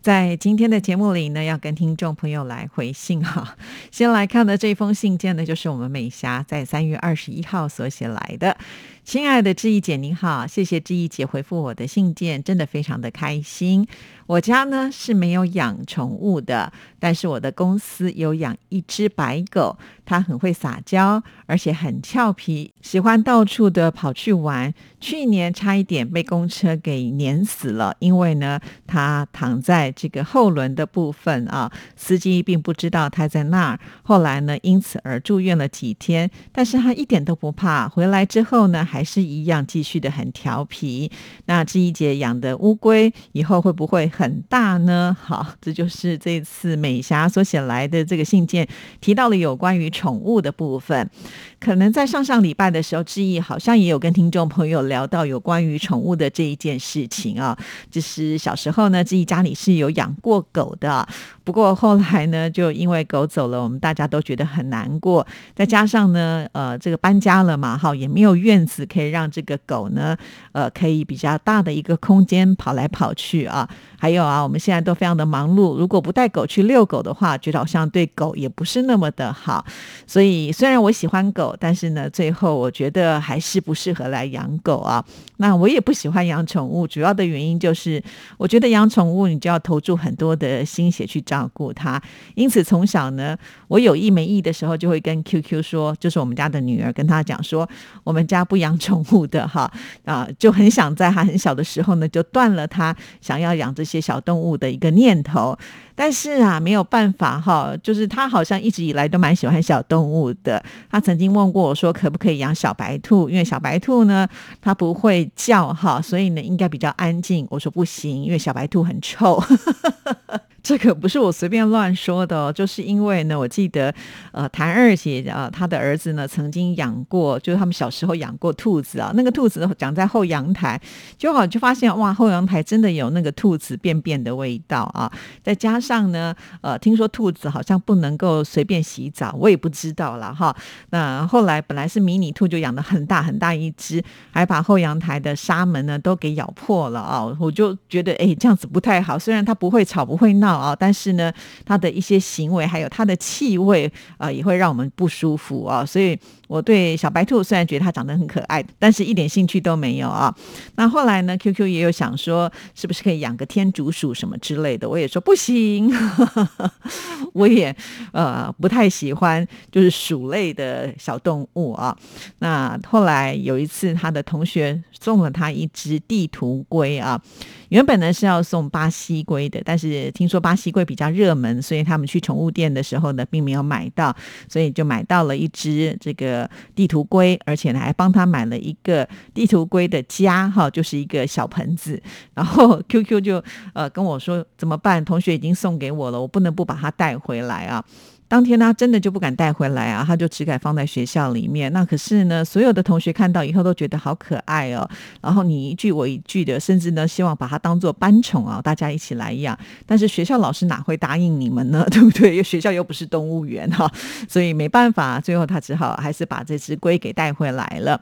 在今天的节目里呢，要跟听众朋友来回信哈。先来看的这封信件呢，就是我们美霞在三月二十一号所写来的。亲爱的志毅姐，您好，谢谢志毅姐回复我的信件，真的非常的开心。我家呢是没有养宠物的，但是我的公司有养一只白狗，它很会撒娇，而且很俏皮，喜欢到处的跑去玩。去年差一点被公车给碾死了，因为呢，它躺在这个后轮的部分啊，司机并不知道它在那儿。后来呢，因此而住院了几天，但是他一点都不怕，回来之后呢，还是一样继续的很调皮。那志一姐养的乌龟以后会不会？很大呢，好，这就是这次美霞所写来的这个信件提到了有关于宠物的部分。可能在上上礼拜的时候，志毅好像也有跟听众朋友聊到有关于宠物的这一件事情啊。就是小时候呢，自己家里是有养过狗的，不过后来呢，就因为狗走了，我们大家都觉得很难过。再加上呢，呃，这个搬家了嘛，哈，也没有院子可以让这个狗呢，呃，可以比较大的一个空间跑来跑去啊。还有啊，我们现在都非常的忙碌，如果不带狗去遛狗的话，觉得好像对狗也不是那么的好。所以虽然我喜欢狗，但是呢，最后我觉得还是不适合来养狗啊。那我也不喜欢养宠物，主要的原因就是我觉得养宠物你就要投注很多的心血去照照顾他。因此从小呢，我有意没意的时候就会跟 QQ 说，就是我们家的女儿跟他讲说，我们家不养宠物的哈啊，就很想在他很小的时候呢，就断了他想要养这。些小动物的一个念头，但是啊，没有办法哈，就是他好像一直以来都蛮喜欢小动物的。他曾经问过我说，可不可以养小白兔？因为小白兔呢，它不会叫哈，所以呢，应该比较安静。我说不行，因为小白兔很臭。这可不是我随便乱说的哦，就是因为呢，我记得，呃，谭二姐啊，她的儿子呢曾经养过，就是他们小时候养过兔子啊。那个兔子长在后阳台，就好就发现哇，后阳台真的有那个兔子便便的味道啊。再加上呢，呃，听说兔子好像不能够随便洗澡，我也不知道了哈。那后来本来是迷你兔，就养的很大很大一只，还把后阳台的纱门呢都给咬破了啊。我就觉得哎，这样子不太好。虽然它不会吵，不会闹。啊，但是呢，它的一些行为还有它的气味啊，也会让我们不舒服啊。所以我对小白兔虽然觉得它长得很可爱，但是一点兴趣都没有啊。那后来呢，QQ 也有想说，是不是可以养个天竺鼠什么之类的？我也说不行，我也呃不太喜欢就是鼠类的小动物啊。那后来有一次，他的同学送了他一只地图龟啊。原本呢是要送巴西龟的，但是听说巴西龟比较热门，所以他们去宠物店的时候呢，并没有买到，所以就买到了一只这个地图龟，而且呢还帮他买了一个地图龟的家，哈，就是一个小盆子。然后 QQ 就呃跟我说怎么办？同学已经送给我了，我不能不把它带回来啊。当天他真的就不敢带回来啊，他就只敢放在学校里面。那可是呢，所有的同学看到以后都觉得好可爱哦。然后你一句我一句的，甚至呢希望把它当做班宠啊，大家一起来养。但是学校老师哪会答应你们呢？对不对？因 为学校又不是动物园哈，所以没办法，最后他只好还是把这只龟给带回来了。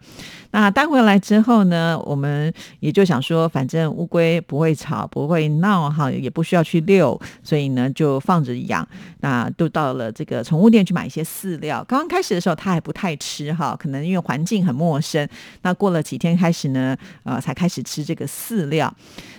那带回来之后呢，我们也就想说，反正乌龟不会吵，不会闹哈，也不需要去遛，所以呢就放着养。那都到了。这个宠物店去买一些饲料，刚刚开始的时候他还不太吃哈，可能因为环境很陌生。那过了几天开始呢，呃，才开始吃这个饲料。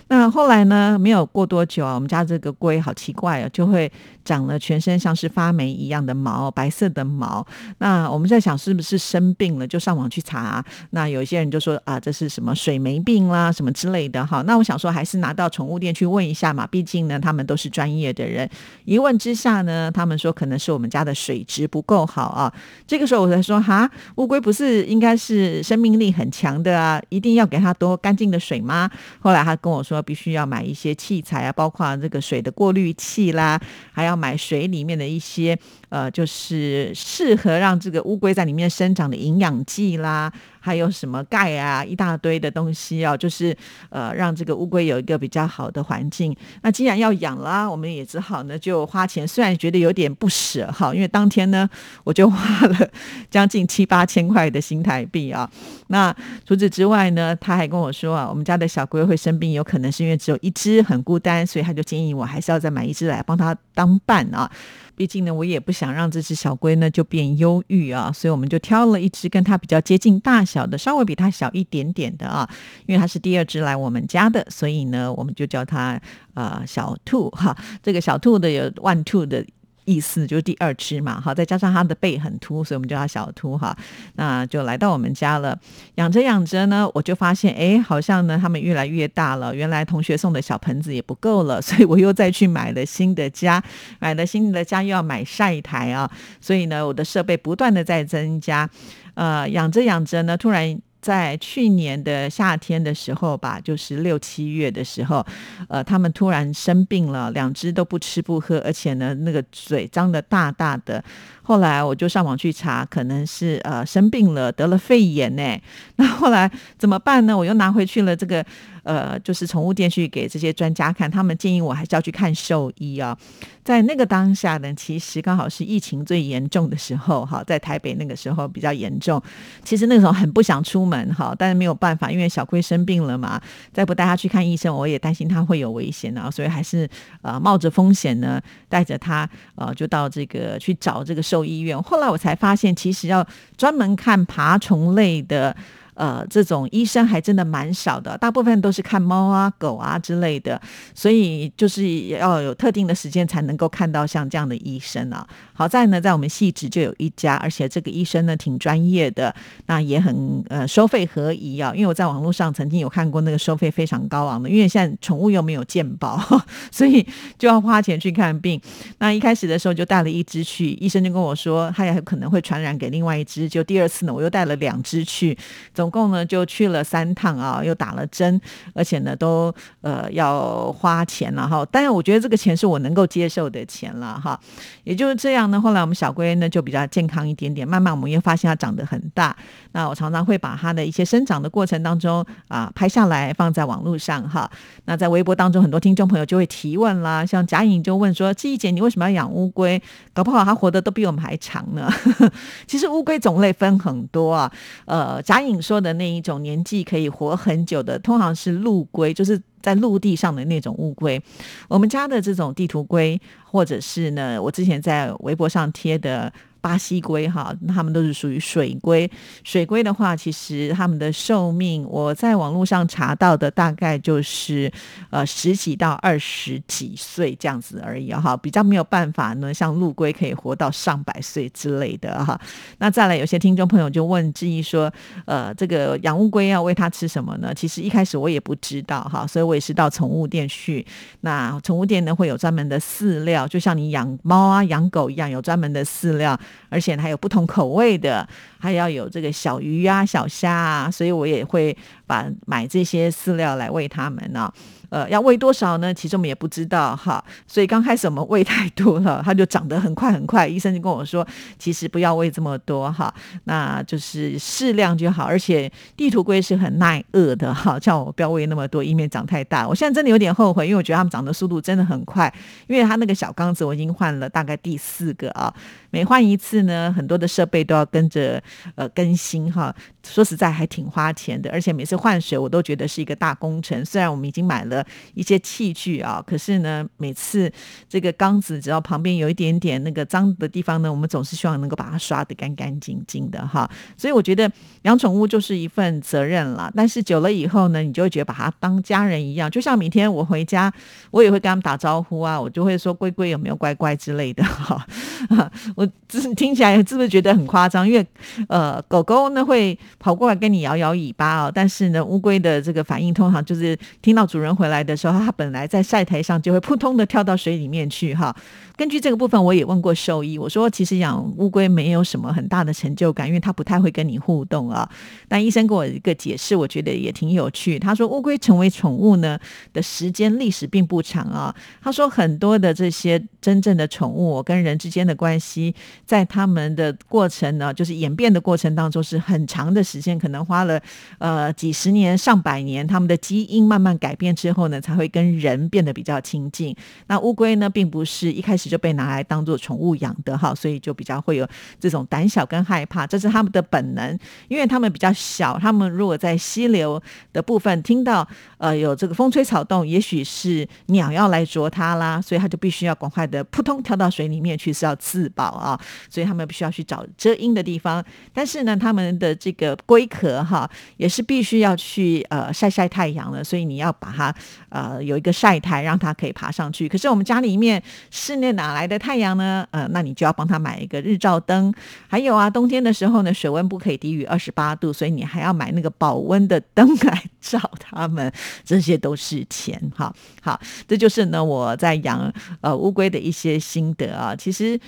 那后来呢，没有过多久啊，我们家这个龟好奇怪啊，就会长了全身像是发霉一样的毛，白色的毛。那我们在想是不是生病了，就上网去查。那有些人就说啊，这是什么水霉病啦，什么之类的哈。那我想说，还是拿到宠物店去问一下嘛，毕竟呢，他们都是专业的人。一问之下呢，他们说可能是。我们家的水质不够好啊。这个时候我才说哈，乌龟不是应该是生命力很强的啊，一定要给它多干净的水吗？后来他跟我说，必须要买一些器材啊，包括这个水的过滤器啦，还要买水里面的一些呃，就是适合让这个乌龟在里面生长的营养剂啦。还有什么钙啊，一大堆的东西啊，就是呃，让这个乌龟有一个比较好的环境。那既然要养啦，我们也只好呢就花钱。虽然觉得有点不舍哈，因为当天呢我就花了 将近七八千块的新台币啊。那除此之外呢，他还跟我说啊，我们家的小龟会生病，有可能是因为只有一只很孤单，所以他就建议我还是要再买一只来帮他当伴啊。毕竟呢，我也不想让这只小龟呢就变忧郁啊，所以我们就挑了一只跟它比较接近大小的，稍微比它小一点点的啊。因为它是第二只来我们家的，所以呢，我们就叫它呃小兔哈。这个小兔的有 one two 的。意思就是第二只嘛，好，再加上它的背很凸，所以我们叫它小秃哈。那就来到我们家了，养着养着呢，我就发现，哎，好像呢，它们越来越大了。原来同学送的小盆子也不够了，所以我又再去买了新的家，买了新的家又要买晒台啊，所以呢，我的设备不断的在增加。呃，养着养着呢，突然。在去年的夏天的时候吧，就是六七月的时候，呃，他们突然生病了，两只都不吃不喝，而且呢，那个嘴张得大大的。后来我就上网去查，可能是呃生病了，得了肺炎呢。那后来怎么办呢？我又拿回去了这个呃，就是宠物店去给这些专家看，他们建议我还是要去看兽医啊。在那个当下呢，其实刚好是疫情最严重的时候，哈，在台北那个时候比较严重。其实那个时候很不想出门哈，但是没有办法，因为小龟生病了嘛，再不带他去看医生，我也担心他会有危险啊，所以还是呃冒着风险呢，带着他呃就到这个去找这个兽。医院，后来我才发现，其实要专门看爬虫类的。呃，这种医生还真的蛮少的，大部分都是看猫啊、狗啊之类的，所以就是要有特定的时间才能够看到像这样的医生啊。好在呢，在我们细致就有一家，而且这个医生呢挺专业的，那也很呃收费合宜啊。因为我在网络上曾经有看过那个收费非常高昂的，因为现在宠物又没有健保，所以就要花钱去看病。那一开始的时候就带了一只去，医生就跟我说，他也可能会传染给另外一只。就第二次呢，我又带了两只去，总。共呢就去了三趟啊，又打了针，而且呢都呃要花钱了哈。当然，我觉得这个钱是我能够接受的钱了哈。也就是这样呢，后来我们小龟呢就比较健康一点点，慢慢我们又发现它长得很大。那我常常会把它的一些生长的过程当中啊拍下来放在网络上哈。那在微博当中，很多听众朋友就会提问啦，像贾颖就问说：“季姐，你为什么要养乌龟？搞不好它活得都比我们还长呢。”其实乌龟种类分很多啊。呃，贾颖说。的那一种年纪可以活很久的，通常是陆龟，就是在陆地上的那种乌龟。我们家的这种地图龟，或者是呢，我之前在微博上贴的。巴西龟哈，它们都是属于水龟。水龟的话，其实它们的寿命，我在网络上查到的大概就是呃十几到二十几岁这样子而已哈，比较没有办法呢，像陆龟可以活到上百岁之类的哈。那再来，有些听众朋友就问质疑说，呃，这个养乌龟要喂它吃什么呢？其实一开始我也不知道哈，所以我也是到宠物店去。那宠物店呢会有专门的饲料，就像你养猫啊、养狗一样，有专门的饲料。而且还有不同口味的，还要有这个小鱼呀、小虾啊，所以我也会把买这些饲料来喂它们呢。呃，要喂多少呢？其实我们也不知道哈，所以刚开始我们喂太多了，它就长得很快很快。医生就跟我说，其实不要喂这么多哈，那就是适量就好。而且地图龟是很耐饿的哈，叫我不要喂那么多，以免长太大。我现在真的有点后悔，因为我觉得它们长的速度真的很快。因为它那个小缸子我已经换了大概第四个啊，每换一次呢，很多的设备都要跟着呃更新哈。说实在还挺花钱的，而且每次换水我都觉得是一个大工程。虽然我们已经买了一些器具啊，可是呢，每次这个缸子只要旁边有一点点那个脏的地方呢，我们总是希望能够把它刷得干干净净的哈。所以我觉得养宠物就是一份责任了。但是久了以后呢，你就会觉得把它当家人一样。就像每天我回家，我也会跟他们打招呼啊，我就会说龟龟有没有乖乖之类的哈。我只是听起来是不是觉得很夸张？因为呃，狗狗呢会。跑过来跟你摇摇尾巴哦，但是呢，乌龟的这个反应通常就是听到主人回来来的时候，他本来在晒台上就会扑通的跳到水里面去哈。根据这个部分，我也问过兽医，我说其实养乌龟没有什么很大的成就感，因为它不太会跟你互动啊。但医生给我一个解释，我觉得也挺有趣。他说乌龟成为宠物呢的时间历史并不长啊。他说很多的这些真正的宠物我跟人之间的关系，在他们的过程呢，就是演变的过程当中是很长的时间，可能花了呃几十年、上百年，他们的基因慢慢改变之后呢，才会跟人变得比较亲近。那乌龟呢，并不是一开始。就被拿来当做宠物养的哈，所以就比较会有这种胆小跟害怕，这是他们的本能。因为他们比较小，他们如果在溪流的部分听到呃有这个风吹草动，也许是鸟要来啄它啦，所以他就必须要赶快的扑通跳到水里面去，是要自保啊。所以他们必须要去找遮阴的地方。但是呢，他们的这个龟壳哈，也是必须要去呃晒晒太阳的，所以你要把它呃有一个晒台，让它可以爬上去。可是我们家里面室内。哪来的太阳呢？呃，那你就要帮他买一个日照灯。还有啊，冬天的时候呢，水温不可以低于二十八度，所以你还要买那个保温的灯来找 他们。这些都是钱，哈。好，这就是呢我在养呃乌龟的一些心得啊。其实。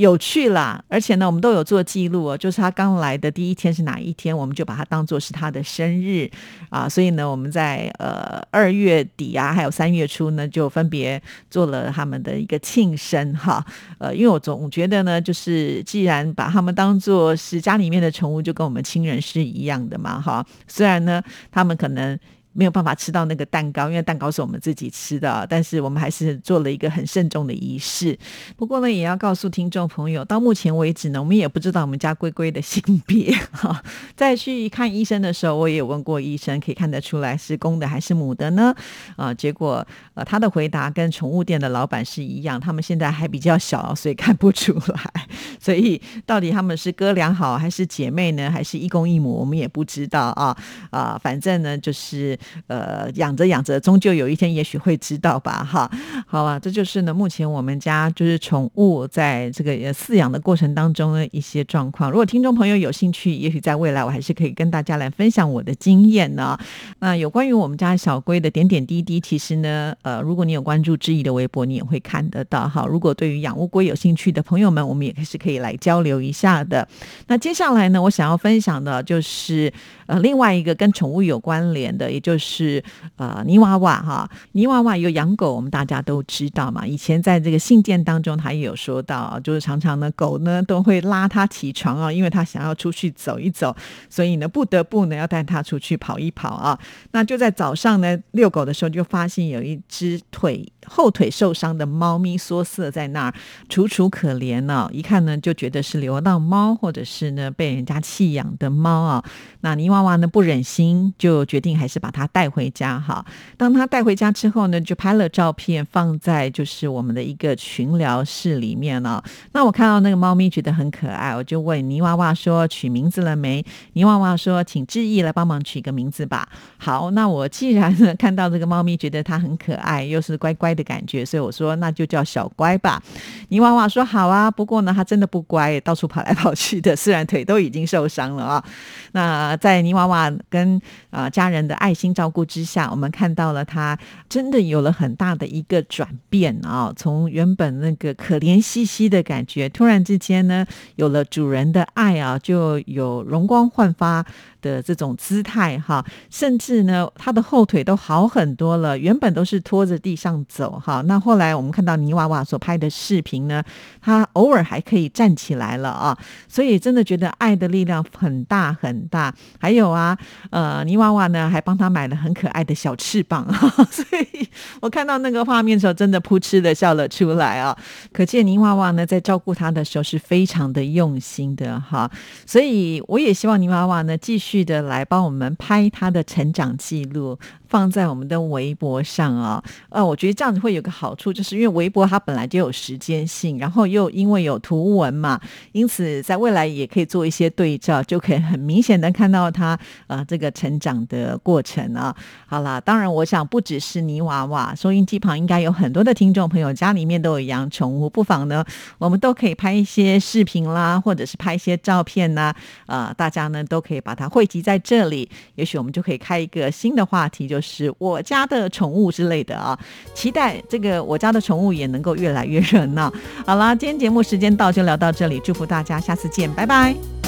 有趣啦，而且呢，我们都有做记录哦。就是他刚来的第一天是哪一天，我们就把它当做是他的生日啊。所以呢，我们在呃二月底啊，还有三月初呢，就分别做了他们的一个庆生哈。呃，因为我总觉得呢，就是既然把他们当做是家里面的宠物，就跟我们亲人是一样的嘛哈。虽然呢，他们可能。没有办法吃到那个蛋糕，因为蛋糕是我们自己吃的。但是我们还是做了一个很慎重的仪式。不过呢，也要告诉听众朋友，到目前为止呢，我们也不知道我们家龟龟的性别。哈，在去看医生的时候，我也问过医生，可以看得出来是公的还是母的呢？啊，结果呃，他的回答跟宠物店的老板是一样，他们现在还比较小，所以看不出来。所以到底他们是哥俩好，还是姐妹呢？还是一公一母？我们也不知道啊啊，反正呢，就是。呃，养着养着，终究有一天也许会知道吧，哈，好吧，这就是呢，目前我们家就是宠物在这个饲养的过程当中的一些状况。如果听众朋友有兴趣，也许在未来我还是可以跟大家来分享我的经验呢。那有关于我们家小龟的点点滴滴，其实呢，呃，如果你有关注志毅的微博，你也会看得到。哈，如果对于养乌龟有兴趣的朋友们，我们也是可以来交流一下的。那接下来呢，我想要分享的就是呃，另外一个跟宠物有关联的，也就就是呃泥娃娃哈，泥娃娃有养狗，我们大家都知道嘛。以前在这个信件当中，他也有说到，就是常常呢狗呢都会拉他起床啊，因为他想要出去走一走，所以呢不得不呢要带他出去跑一跑啊。那就在早上呢遛狗的时候，就发现有一只腿后腿受伤的猫咪缩色在那儿，楚楚可怜呢。一看呢就觉得是流浪猫，或者是呢被人家弃养的猫啊。那泥娃娃呢不忍心，就决定还是把它。带回家哈，当他带回家之后呢，就拍了照片放在就是我们的一个群聊室里面了。那我看到那个猫咪觉得很可爱，我就问泥娃娃说取名字了没？泥娃娃说请志毅来帮忙取个名字吧。好，那我既然呢看到这个猫咪觉得它很可爱，又是乖乖的的感觉，所以我说那就叫小乖吧。泥娃娃说好啊，不过呢他真的不乖，到处跑来跑去的，虽然腿都已经受伤了啊。那在泥娃娃跟啊家人的爱心。照顾之下，我们看到了他真的有了很大的一个转变啊！从原本那个可怜兮兮的感觉，突然之间呢，有了主人的爱啊，就有容光焕发。的这种姿态哈，甚至呢，他的后腿都好很多了。原本都是拖着地上走哈，那后来我们看到泥娃娃所拍的视频呢，他偶尔还可以站起来了啊。所以真的觉得爱的力量很大很大。还有啊，呃，泥娃娃呢还帮他买了很可爱的小翅膀，所以我看到那个画面的时候，真的扑哧的笑了出来啊。可见泥娃娃呢在照顾他的时候是非常的用心的哈。所以我也希望泥娃娃呢继。续的来帮我们拍他的成长记录，放在我们的微博上啊。呃，我觉得这样样子会有个好处，就是因为微博它本来就有时间性，然后又因为有图文嘛，因此在未来也可以做一些对照，就可以很明显的看到它呃这个成长的过程啊。好啦，当然我想不只是泥娃娃，收音机旁应该有很多的听众朋友家里面都有养宠物，不妨呢我们都可以拍一些视频啦，或者是拍一些照片呐，呃，大家呢都可以把它汇集在这里，也许我们就可以开一个新的话题，就是我家的宠物之类的啊。期待这个我家的宠物也能够越来越热闹。好啦，今天节目时间到，就聊到这里，祝福大家，下次见，拜拜。